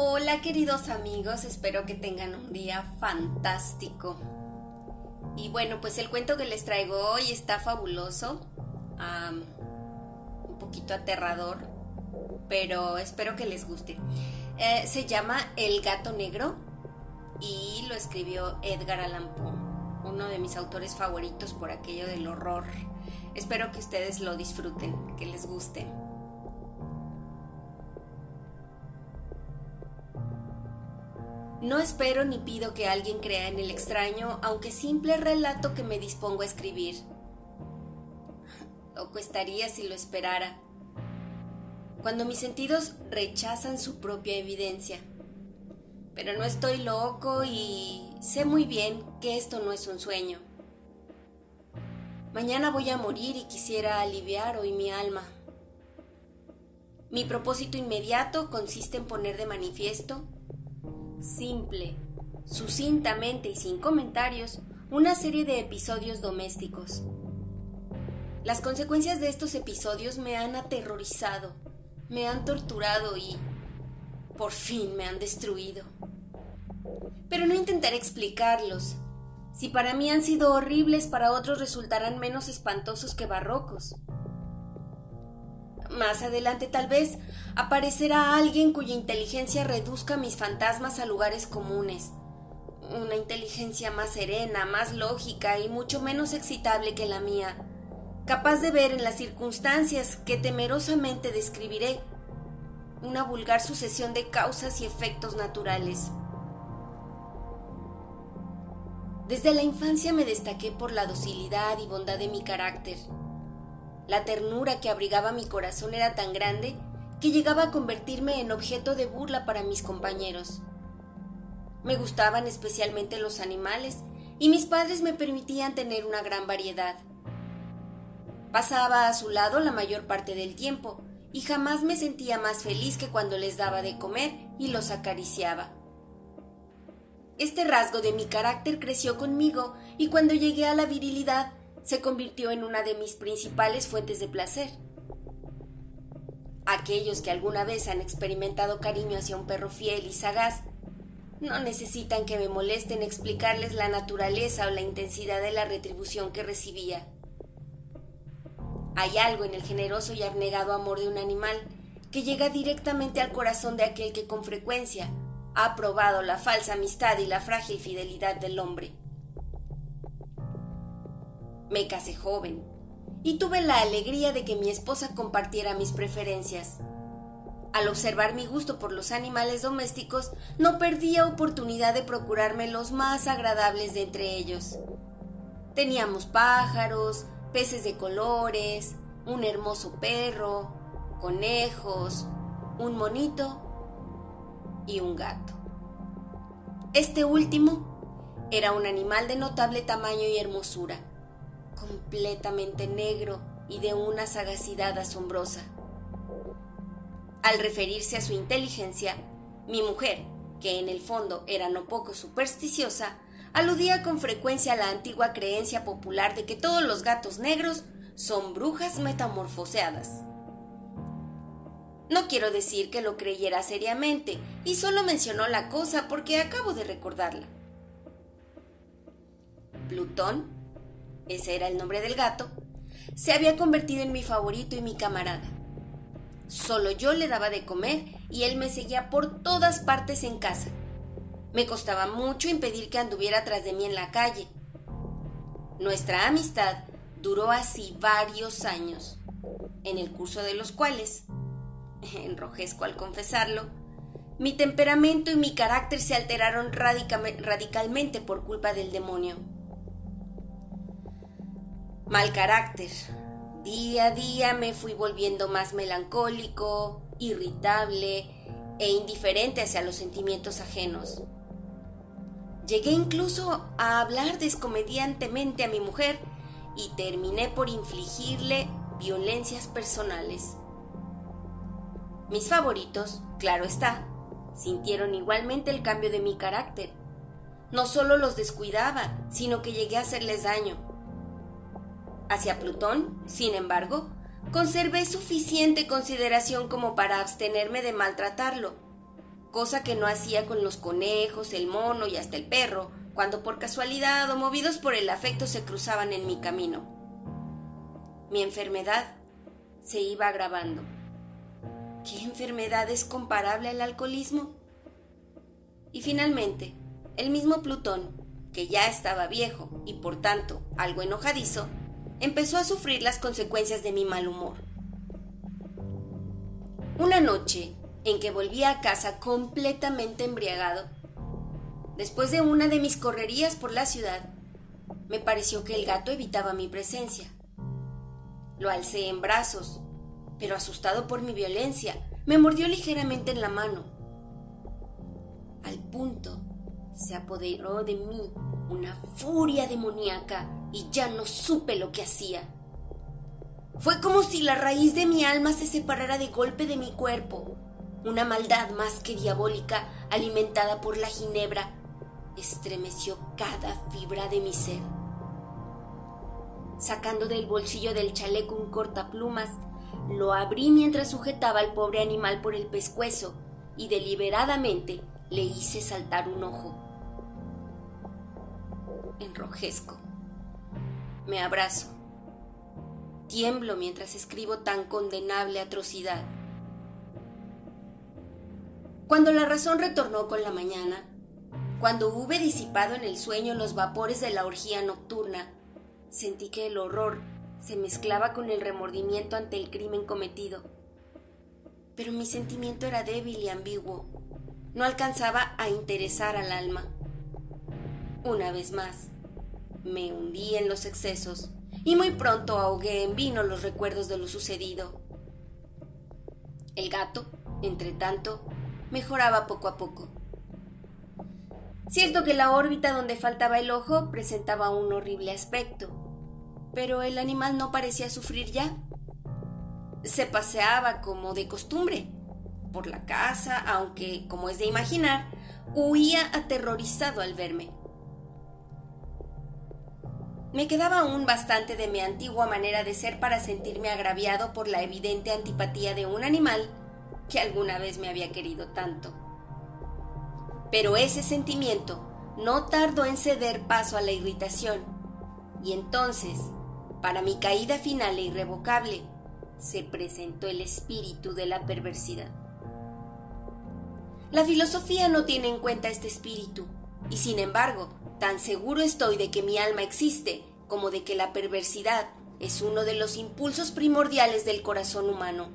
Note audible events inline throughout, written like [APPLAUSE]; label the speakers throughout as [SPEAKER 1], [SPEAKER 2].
[SPEAKER 1] Hola queridos amigos, espero que tengan un día fantástico. Y bueno, pues el cuento que les traigo hoy está fabuloso, un poquito aterrador, pero espero que les guste. Eh, se llama El gato negro y lo escribió Edgar Allan Poe, uno de mis autores favoritos por aquello del horror. Espero que ustedes lo disfruten, que les guste. No espero ni pido que alguien crea en el extraño, aunque simple relato que me dispongo a escribir. O estaría si lo esperara. Cuando mis sentidos rechazan su propia evidencia. Pero no estoy loco y sé muy bien que esto no es un sueño. Mañana voy a morir y quisiera aliviar hoy mi alma. Mi propósito inmediato consiste en poner de manifiesto simple, sucintamente y sin comentarios, una serie de episodios domésticos. Las consecuencias de estos episodios me han aterrorizado, me han torturado y por fin me han destruido. Pero no intentaré explicarlos. Si para mí han sido horribles, para otros resultarán menos espantosos que barrocos. Más adelante tal vez aparecerá alguien cuya inteligencia reduzca mis fantasmas a lugares comunes. Una inteligencia más serena, más lógica y mucho menos excitable que la mía, capaz de ver en las circunstancias que temerosamente describiré una vulgar sucesión de causas y efectos naturales. Desde la infancia me destaqué por la docilidad y bondad de mi carácter. La ternura que abrigaba mi corazón era tan grande que llegaba a convertirme en objeto de burla para mis compañeros. Me gustaban especialmente los animales y mis padres me permitían tener una gran variedad. Pasaba a su lado la mayor parte del tiempo y jamás me sentía más feliz que cuando les daba de comer y los acariciaba. Este rasgo de mi carácter creció conmigo y cuando llegué a la virilidad se convirtió en una de mis principales fuentes de placer. Aquellos que alguna vez han experimentado cariño hacia un perro fiel y sagaz no necesitan que me molesten explicarles la naturaleza o la intensidad de la retribución que recibía. Hay algo en el generoso y abnegado amor de un animal que llega directamente al corazón de aquel que con frecuencia ha probado la falsa amistad y la frágil fidelidad del hombre. Me casé joven y tuve la alegría de que mi esposa compartiera mis preferencias. Al observar mi gusto por los animales domésticos, no perdía oportunidad de procurarme los más agradables de entre ellos. Teníamos pájaros, peces de colores, un hermoso perro, conejos, un monito y un gato. Este último era un animal de notable tamaño y hermosura completamente negro y de una sagacidad asombrosa. Al referirse a su inteligencia, mi mujer, que en el fondo era no poco supersticiosa, aludía con frecuencia a la antigua creencia popular de que todos los gatos negros son brujas metamorfoseadas. No quiero decir que lo creyera seriamente, y solo mencionó la cosa porque acabo de recordarla. Plutón ese era el nombre del gato, se había convertido en mi favorito y mi camarada. Solo yo le daba de comer y él me seguía por todas partes en casa. Me costaba mucho impedir que anduviera tras de mí en la calle. Nuestra amistad duró así varios años, en el curso de los cuales, [LAUGHS] enrojezco al confesarlo, mi temperamento y mi carácter se alteraron radicalmente por culpa del demonio mal carácter. Día a día me fui volviendo más melancólico, irritable e indiferente hacia los sentimientos ajenos. Llegué incluso a hablar descomediantemente a mi mujer y terminé por infligirle violencias personales. Mis favoritos, claro está, sintieron igualmente el cambio de mi carácter. No solo los descuidaba, sino que llegué a hacerles daño. Hacia Plutón, sin embargo, conservé suficiente consideración como para abstenerme de maltratarlo. cosa que no hacía con los conejos, el mono y hasta el perro, cuando por casualidad o movidos por el afecto se cruzaban en mi camino. Mi enfermedad se iba agravando. ¿Qué enfermedad es comparable al alcoholismo? Y finalmente, el mismo Plutón, que ya estaba viejo y por tanto algo enojadizo, empezó a sufrir las consecuencias de mi mal humor. Una noche en que volví a casa completamente embriagado, después de una de mis correrías por la ciudad, me pareció que el gato evitaba mi presencia. Lo alcé en brazos, pero asustado por mi violencia, me mordió ligeramente en la mano. Al punto se apoderó de mí una furia demoníaca y ya no supe lo que hacía. Fue como si la raíz de mi alma se separara de golpe de mi cuerpo. Una maldad más que diabólica, alimentada por la ginebra, estremeció cada fibra de mi ser. Sacando del bolsillo del chaleco un cortaplumas, lo abrí mientras sujetaba al pobre animal por el pescuezo y deliberadamente le hice saltar un ojo. Enrojezco. Me abrazo. Tiemblo mientras escribo tan condenable atrocidad. Cuando la razón retornó con la mañana, cuando hube disipado en el sueño los vapores de la orgía nocturna, sentí que el horror se mezclaba con el remordimiento ante el crimen cometido. Pero mi sentimiento era débil y ambiguo. No alcanzaba a interesar al alma. Una vez más, me hundí en los excesos y muy pronto ahogué en vino los recuerdos de lo sucedido. El gato, entre tanto, mejoraba poco a poco. Cierto que la órbita donde faltaba el ojo presentaba un horrible aspecto, pero el animal no parecía sufrir ya. Se paseaba como de costumbre por la casa, aunque, como es de imaginar, huía aterrorizado al verme. Me quedaba aún bastante de mi antigua manera de ser para sentirme agraviado por la evidente antipatía de un animal que alguna vez me había querido tanto. Pero ese sentimiento no tardó en ceder paso a la irritación, y entonces, para mi caída final e irrevocable, se presentó el espíritu de la perversidad. La filosofía no tiene en cuenta este espíritu, y sin embargo, Tan seguro estoy de que mi alma existe como de que la perversidad es uno de los impulsos primordiales del corazón humano,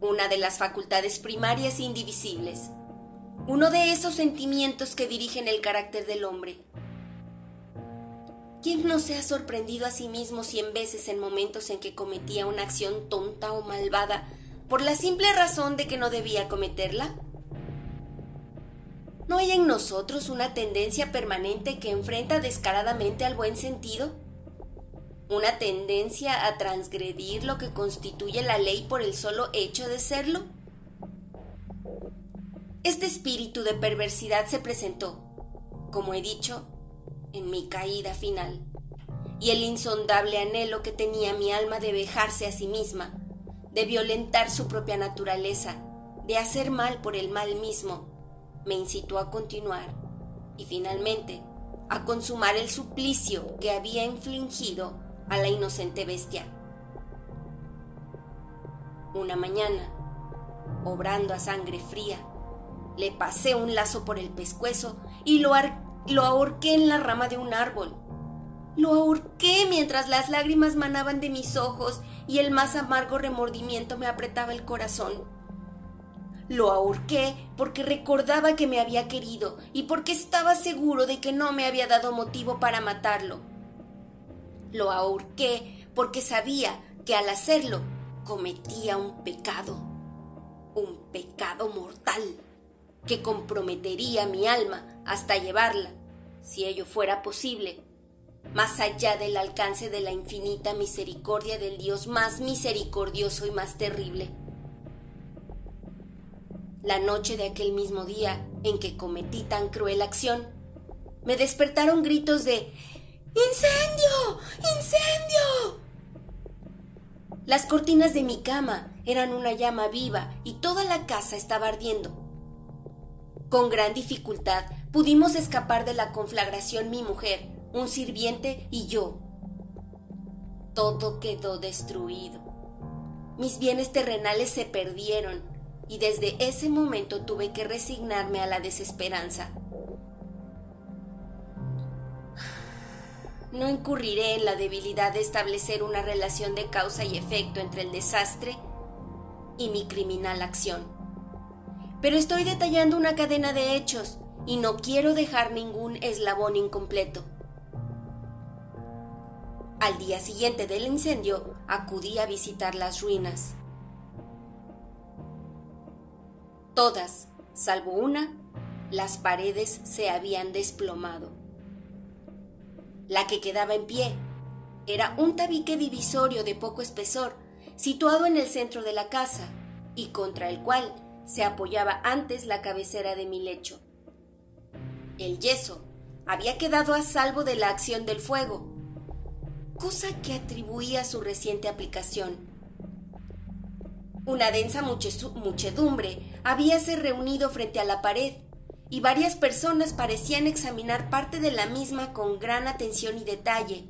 [SPEAKER 1] una de las facultades primarias e indivisibles, uno de esos sentimientos que dirigen el carácter del hombre. ¿Quién no se ha sorprendido a sí mismo cien veces en momentos en que cometía una acción tonta o malvada por la simple razón de que no debía cometerla? ¿No hay en nosotros una tendencia permanente que enfrenta descaradamente al buen sentido? ¿Una tendencia a transgredir lo que constituye la ley por el solo hecho de serlo? Este espíritu de perversidad se presentó, como he dicho, en mi caída final, y el insondable anhelo que tenía mi alma de vejarse a sí misma, de violentar su propia naturaleza, de hacer mal por el mal mismo, me incitó a continuar y finalmente a consumar el suplicio que había infligido a la inocente bestia. Una mañana, obrando a sangre fría, le pasé un lazo por el pescuezo y lo, lo ahorqué en la rama de un árbol. Lo ahorqué mientras las lágrimas manaban de mis ojos y el más amargo remordimiento me apretaba el corazón. Lo ahorqué porque recordaba que me había querido y porque estaba seguro de que no me había dado motivo para matarlo. Lo ahorqué porque sabía que al hacerlo cometía un pecado, un pecado mortal, que comprometería mi alma hasta llevarla, si ello fuera posible, más allá del alcance de la infinita misericordia del Dios más misericordioso y más terrible la noche de aquel mismo día en que cometí tan cruel acción, me despertaron gritos de ¡Incendio! ¡Incendio! Las cortinas de mi cama eran una llama viva y toda la casa estaba ardiendo. Con gran dificultad pudimos escapar de la conflagración mi mujer, un sirviente y yo. Todo quedó destruido. Mis bienes terrenales se perdieron y desde ese momento tuve que resignarme a la desesperanza. No incurriré en la debilidad de establecer una relación de causa y efecto entre el desastre y mi criminal acción. Pero estoy detallando una cadena de hechos y no quiero dejar ningún eslabón incompleto. Al día siguiente del incendio acudí a visitar las ruinas. Todas, salvo una, las paredes se habían desplomado. La que quedaba en pie era un tabique divisorio de poco espesor, situado en el centro de la casa y contra el cual se apoyaba antes la cabecera de mi lecho. El yeso había quedado a salvo de la acción del fuego, cosa que atribuía a su reciente aplicación. Una densa muchedumbre habíase reunido frente a la pared y varias personas parecían examinar parte de la misma con gran atención y detalle.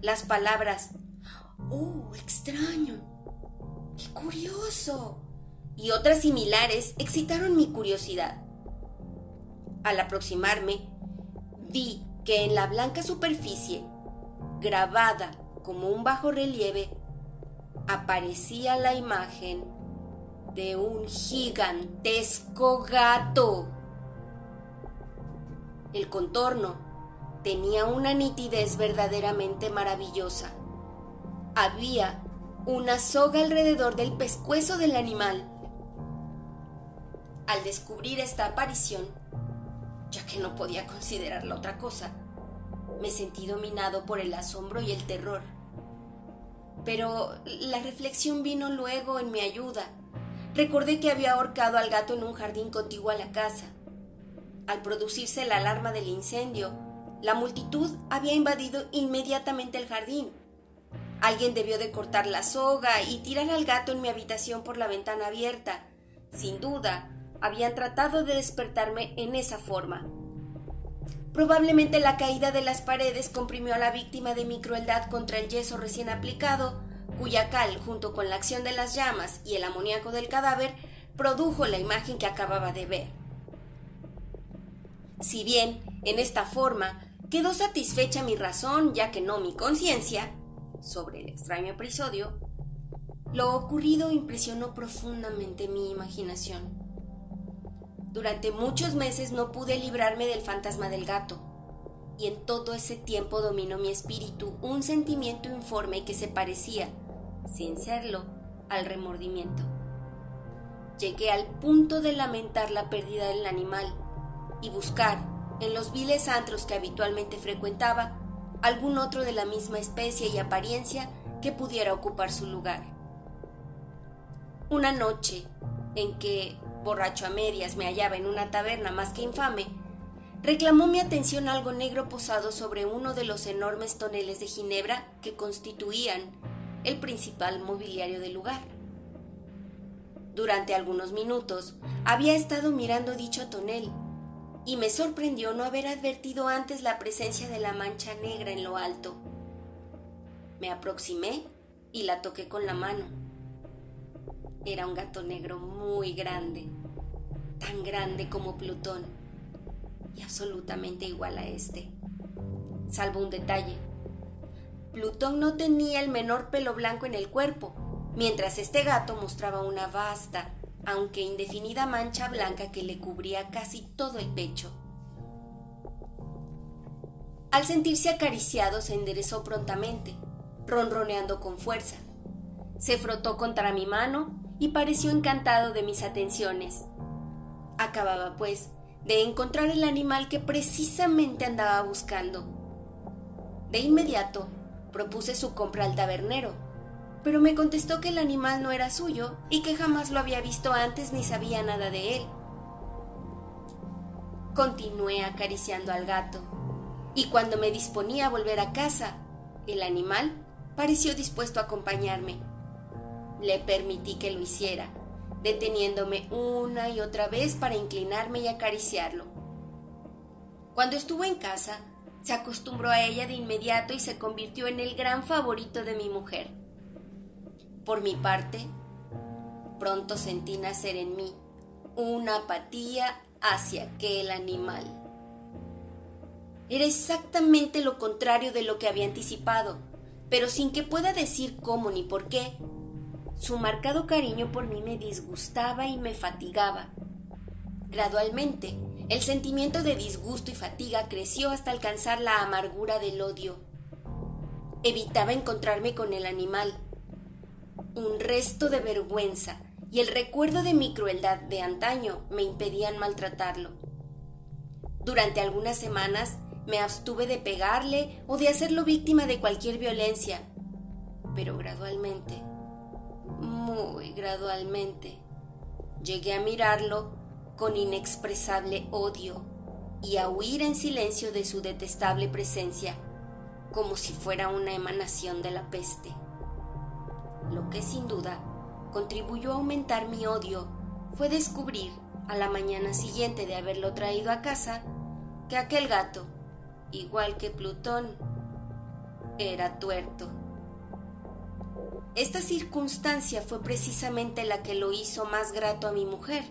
[SPEAKER 1] Las palabras ¡Oh, extraño! ¡Qué curioso! y otras similares excitaron mi curiosidad. Al aproximarme, vi que en la blanca superficie, grabada como un bajo relieve, aparecía la imagen de un gigantesco gato. El contorno tenía una nitidez verdaderamente maravillosa. Había una soga alrededor del pescuezo del animal. Al descubrir esta aparición, ya que no podía considerarla otra cosa, me sentí dominado por el asombro y el terror. Pero la reflexión vino luego en mi ayuda. Recordé que había ahorcado al gato en un jardín contiguo a la casa al producirse la alarma del incendio, la multitud había invadido inmediatamente el jardín. Alguien debió de cortar la soga y tirar al gato en mi habitación por la ventana abierta. Sin duda, habían tratado de despertarme en esa forma. Probablemente la caída de las paredes comprimió a la víctima de mi crueldad contra el yeso recién aplicado, cuya cal, junto con la acción de las llamas y el amoníaco del cadáver, produjo la imagen que acababa de ver. Si bien, en esta forma, quedó satisfecha mi razón, ya que no mi conciencia, sobre el extraño episodio, lo ocurrido impresionó profundamente mi imaginación. Durante muchos meses no pude librarme del fantasma del gato, y en todo ese tiempo dominó mi espíritu un sentimiento informe que se parecía, sin serlo, al remordimiento. Llegué al punto de lamentar la pérdida del animal, y buscar, en los viles antros que habitualmente frecuentaba, algún otro de la misma especie y apariencia que pudiera ocupar su lugar. Una noche, en que, borracho a medias, me hallaba en una taberna más que infame, reclamó mi atención algo negro posado sobre uno de los enormes toneles de ginebra que constituían el principal mobiliario del lugar. Durante algunos minutos había estado mirando dicho tonel, y me sorprendió no haber advertido antes la presencia de la mancha negra en lo alto. Me aproximé y la toqué con la mano. Era un gato negro muy grande, tan grande como Plutón, y absolutamente igual a este, salvo un detalle. Plutón no tenía el menor pelo blanco en el cuerpo, mientras este gato mostraba una vasta, aunque indefinida mancha blanca que le cubría casi todo el pecho. Al sentirse acariciado se enderezó prontamente, ronroneando con fuerza. Se frotó contra mi mano y pareció encantado de mis atenciones. Acababa, pues, de encontrar el animal que precisamente andaba buscando. De inmediato propuse su compra al tabernero, pero me contestó que el animal no era suyo y que jamás lo había visto antes ni sabía nada de él. Continué acariciando al gato, y cuando me disponía a volver a casa, el animal pareció dispuesto a acompañarme. Le permití que lo hiciera, deteniéndome una y otra vez para inclinarme y acariciarlo. Cuando estuvo en casa, se acostumbró a ella de inmediato y se convirtió en el gran favorito de mi mujer. Por mi parte, pronto sentí nacer en mí una apatía hacia aquel animal. Era exactamente lo contrario de lo que había anticipado, pero sin que pueda decir cómo ni por qué. Su marcado cariño por mí me disgustaba y me fatigaba. Gradualmente, el sentimiento de disgusto y fatiga creció hasta alcanzar la amargura del odio. Evitaba encontrarme con el animal. Un resto de vergüenza y el recuerdo de mi crueldad de antaño me impedían maltratarlo. Durante algunas semanas me abstuve de pegarle o de hacerlo víctima de cualquier violencia, pero gradualmente, muy gradualmente, llegué a mirarlo con inexpresable odio y a huir en silencio de su detestable presencia, como si fuera una emanación de la peste. Lo que sin duda contribuyó a aumentar mi odio fue descubrir, a la mañana siguiente de haberlo traído a casa, que aquel gato, igual que Plutón, era tuerto. Esta circunstancia fue precisamente la que lo hizo más grato a mi mujer,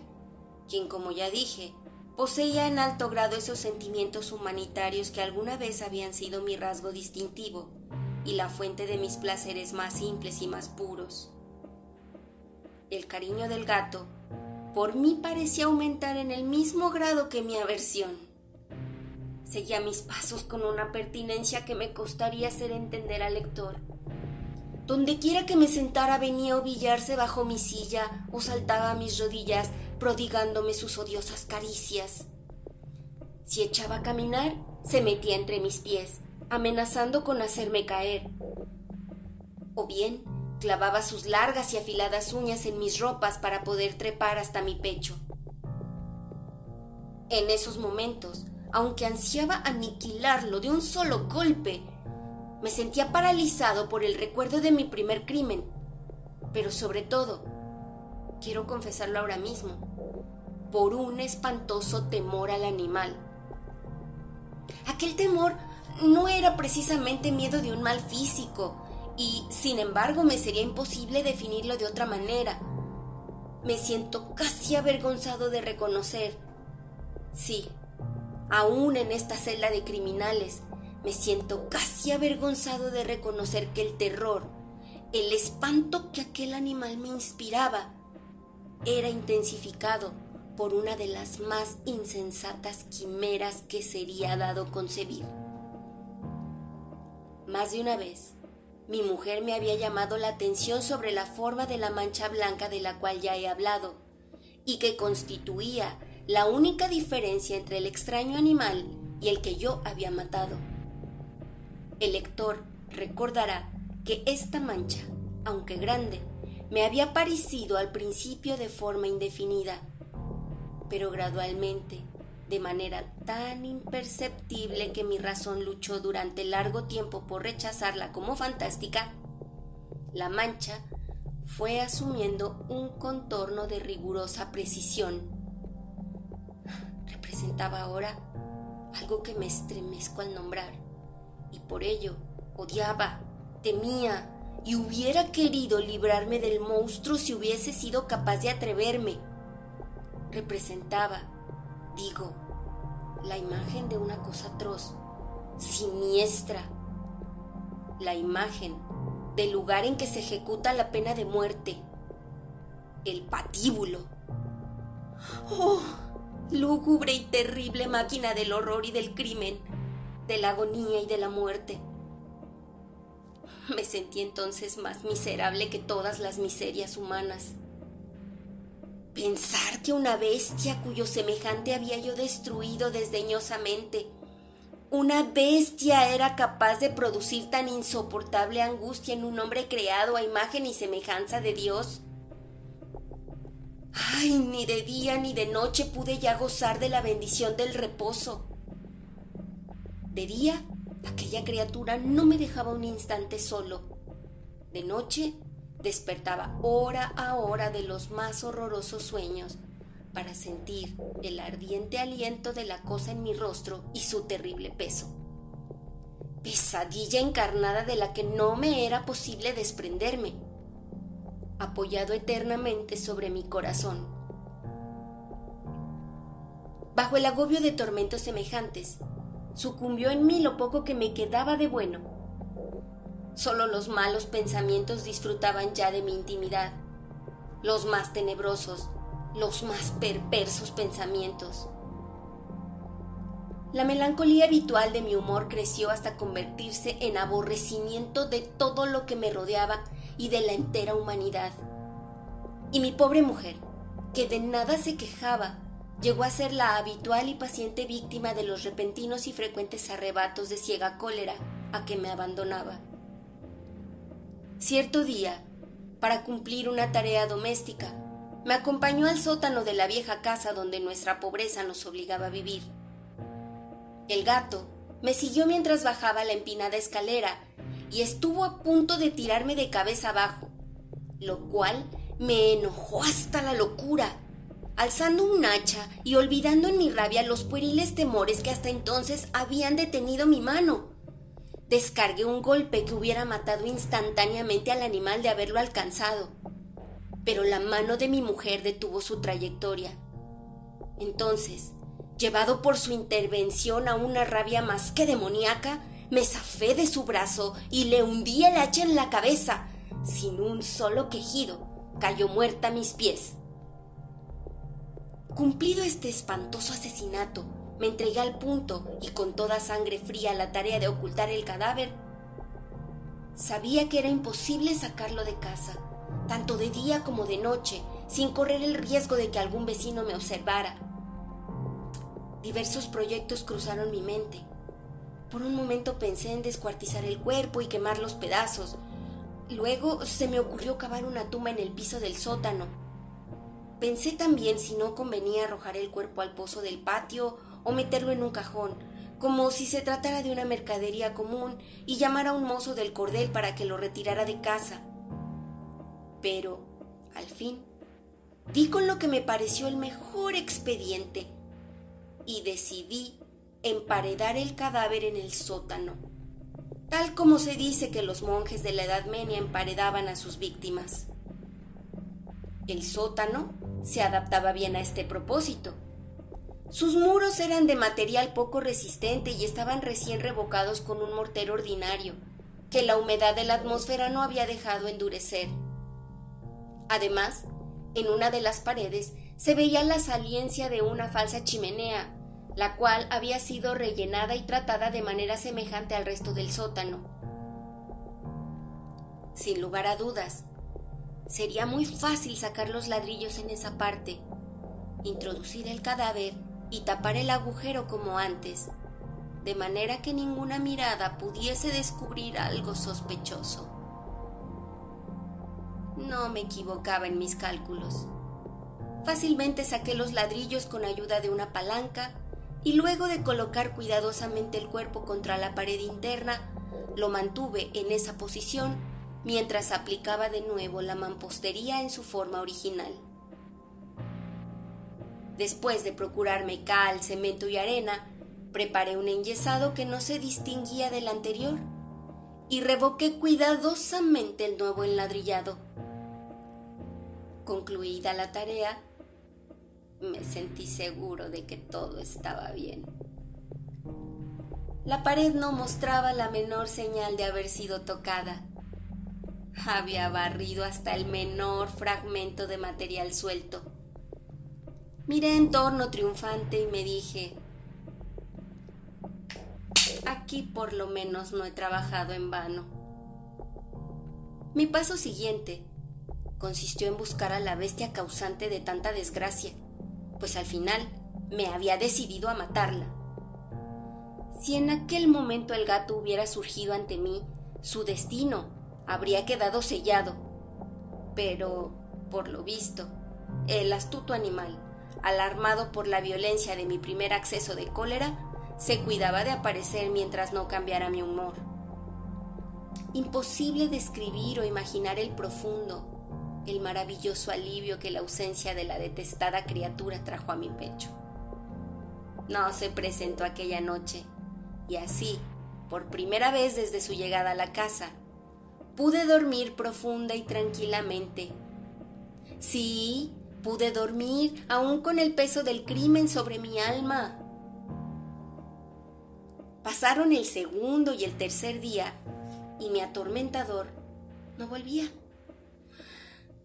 [SPEAKER 1] quien, como ya dije, poseía en alto grado esos sentimientos humanitarios que alguna vez habían sido mi rasgo distintivo y la fuente de mis placeres más simples y más puros. El cariño del gato por mí parecía aumentar en el mismo grado que mi aversión. Seguía mis pasos con una pertinencia que me costaría hacer entender al lector. Donde quiera que me sentara venía a ovillarse bajo mi silla o saltaba a mis rodillas prodigándome sus odiosas caricias. Si echaba a caminar, se metía entre mis pies, amenazando con hacerme caer. O bien, clavaba sus largas y afiladas uñas en mis ropas para poder trepar hasta mi pecho. En esos momentos, aunque ansiaba aniquilarlo de un solo golpe, me sentía paralizado por el recuerdo de mi primer crimen, pero sobre todo, quiero confesarlo ahora mismo, por un espantoso temor al animal. Aquel temor no era precisamente miedo de un mal físico, y sin embargo me sería imposible definirlo de otra manera. Me siento casi avergonzado de reconocer, sí, aún en esta celda de criminales, me siento casi avergonzado de reconocer que el terror, el espanto que aquel animal me inspiraba, era intensificado por una de las más insensatas quimeras que sería dado concebir. Más de una vez, mi mujer me había llamado la atención sobre la forma de la mancha blanca de la cual ya he hablado, y que constituía la única diferencia entre el extraño animal y el que yo había matado. El lector recordará que esta mancha, aunque grande, me había parecido al principio de forma indefinida, pero gradualmente, de manera tan imperceptible que mi razón luchó durante largo tiempo por rechazarla como fantástica, la mancha fue asumiendo un contorno de rigurosa precisión. Representaba ahora algo que me estremezco al nombrar, y por ello odiaba, temía y hubiera querido librarme del monstruo si hubiese sido capaz de atreverme representaba, digo, la imagen de una cosa atroz, siniestra, la imagen del lugar en que se ejecuta la pena de muerte, el patíbulo. ¡Oh! Lúgubre y terrible máquina del horror y del crimen, de la agonía y de la muerte. Me sentí entonces más miserable que todas las miserias humanas. Pensar que una bestia cuyo semejante había yo destruido desdeñosamente, una bestia era capaz de producir tan insoportable angustia en un hombre creado a imagen y semejanza de Dios. Ay, ni de día ni de noche pude ya gozar de la bendición del reposo. De día, aquella criatura no me dejaba un instante solo. De noche, despertaba hora a hora de los más horrorosos sueños para sentir el ardiente aliento de la cosa en mi rostro y su terrible peso. Pesadilla encarnada de la que no me era posible desprenderme, apoyado eternamente sobre mi corazón. Bajo el agobio de tormentos semejantes, sucumbió en mí lo poco que me quedaba de bueno. Solo los malos pensamientos disfrutaban ya de mi intimidad, los más tenebrosos, los más perversos pensamientos. La melancolía habitual de mi humor creció hasta convertirse en aborrecimiento de todo lo que me rodeaba y de la entera humanidad. Y mi pobre mujer, que de nada se quejaba, llegó a ser la habitual y paciente víctima de los repentinos y frecuentes arrebatos de ciega cólera a que me abandonaba. Cierto día, para cumplir una tarea doméstica, me acompañó al sótano de la vieja casa donde nuestra pobreza nos obligaba a vivir. El gato me siguió mientras bajaba la empinada escalera y estuvo a punto de tirarme de cabeza abajo, lo cual me enojó hasta la locura. Alzando un hacha y olvidando en mi rabia los pueriles temores que hasta entonces habían detenido mi mano. Descargué un golpe que hubiera matado instantáneamente al animal de haberlo alcanzado pero la mano de mi mujer detuvo su trayectoria. Entonces, llevado por su intervención a una rabia más que demoníaca, me zafé de su brazo y le hundí el hacha en la cabeza. Sin un solo quejido, cayó muerta a mis pies. Cumplido este espantoso asesinato, me entregué al punto y con toda sangre fría la tarea de ocultar el cadáver. Sabía que era imposible sacarlo de casa, tanto de día como de noche, sin correr el riesgo de que algún vecino me observara. Diversos proyectos cruzaron mi mente. Por un momento pensé en descuartizar el cuerpo y quemar los pedazos. Luego se me ocurrió cavar una tumba en el piso del sótano. Pensé también si no convenía arrojar el cuerpo al pozo del patio o meterlo en un cajón, como si se tratara de una mercadería común, y llamar a un mozo del cordel para que lo retirara de casa. Pero, al fin, di con lo que me pareció el mejor expediente y decidí emparedar el cadáver en el sótano, tal como se dice que los monjes de la Edad Media emparedaban a sus víctimas. El sótano se adaptaba bien a este propósito. Sus muros eran de material poco resistente y estaban recién revocados con un mortero ordinario, que la humedad de la atmósfera no había dejado endurecer. Además, en una de las paredes se veía la saliencia de una falsa chimenea, la cual había sido rellenada y tratada de manera semejante al resto del sótano. Sin lugar a dudas, sería muy fácil sacar los ladrillos en esa parte, introducir el cadáver y tapar el agujero como antes, de manera que ninguna mirada pudiese descubrir algo sospechoso. No me equivocaba en mis cálculos. Fácilmente saqué los ladrillos con ayuda de una palanca y luego de colocar cuidadosamente el cuerpo contra la pared interna, lo mantuve en esa posición mientras aplicaba de nuevo la mampostería en su forma original. Después de procurarme cal, cemento y arena, preparé un enyesado que no se distinguía del anterior y revoqué cuidadosamente el nuevo enladrillado Concluida la tarea, me sentí seguro de que todo estaba bien. La pared no mostraba la menor señal de haber sido tocada. Había barrido hasta el menor fragmento de material suelto. Miré en torno triunfante y me dije, aquí por lo menos no he trabajado en vano. Mi paso siguiente consistió en buscar a la bestia causante de tanta desgracia, pues al final me había decidido a matarla. Si en aquel momento el gato hubiera surgido ante mí, su destino habría quedado sellado. Pero, por lo visto, el astuto animal, alarmado por la violencia de mi primer acceso de cólera, se cuidaba de aparecer mientras no cambiara mi humor. Imposible describir o imaginar el profundo, el maravilloso alivio que la ausencia de la detestada criatura trajo a mi pecho. No se presentó aquella noche, y así, por primera vez desde su llegada a la casa, pude dormir profunda y tranquilamente. Sí, pude dormir aún con el peso del crimen sobre mi alma. Pasaron el segundo y el tercer día y mi atormentador no volvía.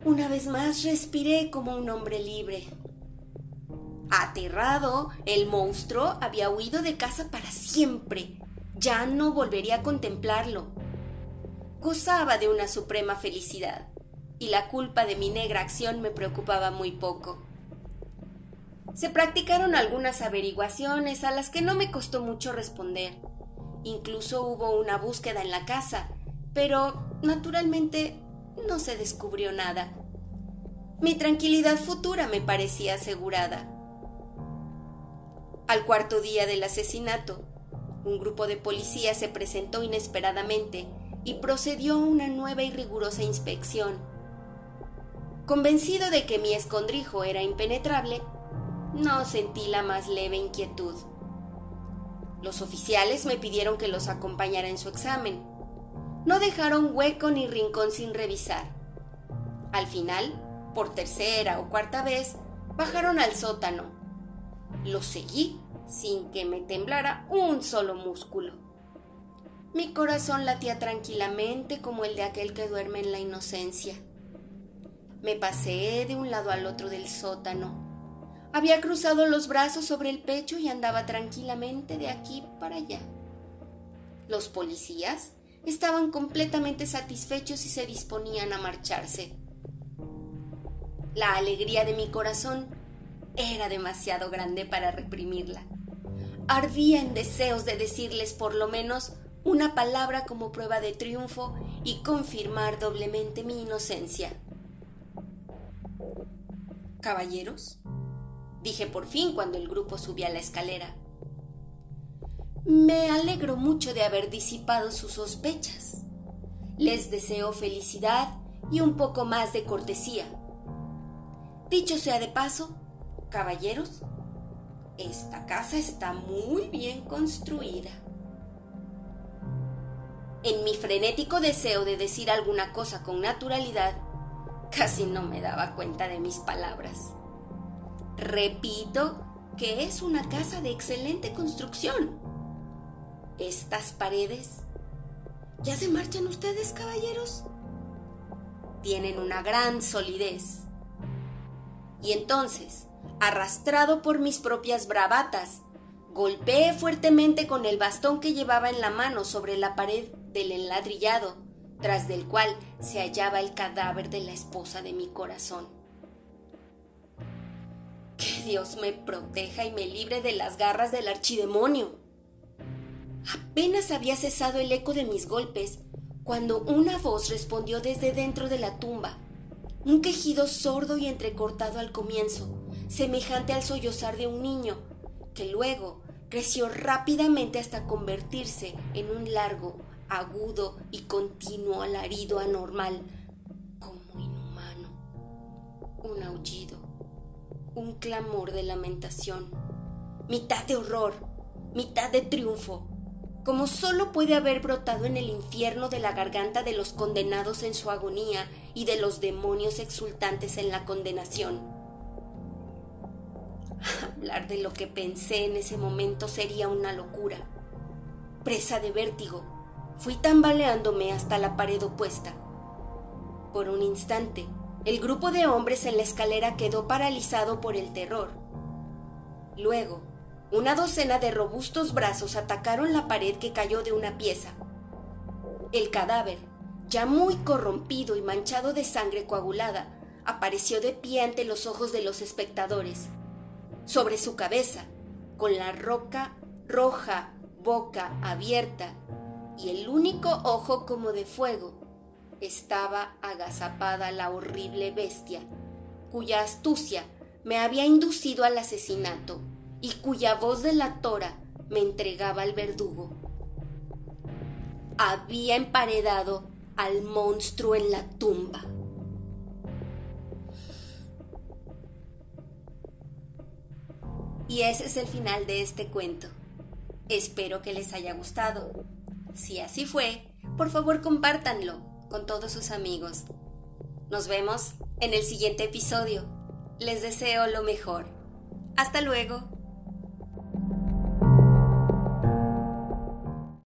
[SPEAKER 1] Una vez más respiré como un hombre libre. Aterrado, el monstruo había huido de casa para siempre. Ya no volvería a contemplarlo. Gozaba de una suprema felicidad, y la culpa de mi negra acción me preocupaba muy poco. Se practicaron algunas averiguaciones a las que no me costó mucho responder. Incluso hubo una búsqueda en la casa, pero naturalmente no se descubrió nada. Mi tranquilidad futura me parecía asegurada. Al cuarto día del asesinato, un grupo de policías se presentó inesperadamente y procedió a una nueva y rigurosa inspección. Convencido de que mi escondrijo era impenetrable, no sentí la más leve inquietud. Los oficiales me pidieron que los acompañara en su examen. No dejaron hueco ni rincón sin revisar. Al final, por tercera o cuarta vez, bajaron al sótano lo seguí sin que me temblara un solo músculo. Mi corazón latía tranquilamente como el de aquel que duerme en la inocencia. Me pasé de un lado al otro del sótano. Había cruzado los brazos sobre el pecho y andaba tranquilamente de aquí para allá. Los policías estaban completamente satisfechos y se disponían a marcharse. La alegría de mi corazón era demasiado grande para reprimirla. Ardía en deseos de decirles por lo menos una palabra como prueba de triunfo y confirmar doblemente mi inocencia. Caballeros, dije por fin cuando el grupo subía la escalera. Me alegro mucho de haber disipado sus sospechas. Les deseo felicidad y un poco más de cortesía. Dicho sea de paso, Caballeros, esta casa está muy bien construida. En mi frenético deseo de decir alguna cosa con naturalidad, casi no me daba cuenta de mis palabras. Repito que es una casa de excelente construcción. Estas paredes... ¿Ya se marchan ustedes, caballeros? Tienen una gran solidez. Y entonces, arrastrado por mis propias bravatas. Golpeé fuertemente con el bastón que llevaba en la mano sobre la pared del enladrillado, tras del cual se hallaba el cadáver de la esposa de mi corazón. Que Dios me proteja y me libre de las garras del archidemonio. Apenas había cesado el eco de mis golpes cuando una voz respondió desde dentro de la tumba, un quejido sordo y entrecortado al comienzo, semejante al sollozar de un niño, que luego creció rápidamente hasta convertirse en un largo, agudo y continuo alarido anormal, como inhumano, un aullido, un clamor de lamentación, mitad de horror, mitad de triunfo, como solo puede haber brotado en el infierno de la garganta de los condenados en su agonía y de los demonios exultantes en la condenación. [LAUGHS] Hablar de lo que pensé en ese momento sería una locura. Presa de vértigo, fui tambaleándome hasta la pared opuesta. Por un instante, el grupo de hombres en la escalera quedó paralizado por el terror. Luego, una docena de robustos brazos atacaron la pared que cayó de una pieza. El cadáver, ya muy corrompido y manchado de sangre coagulada, apareció de pie ante los ojos de los espectadores sobre su cabeza, con la roca roja boca abierta y el único ojo como de fuego, estaba agazapada la horrible bestia, cuya astucia me había inducido al asesinato y cuya voz de la tora me entregaba al verdugo. había emparedado al monstruo en la tumba. Y ese es el final de este cuento. Espero que les haya gustado. Si así fue, por favor compártanlo con todos sus amigos. Nos vemos en el siguiente episodio. Les deseo lo mejor. Hasta luego.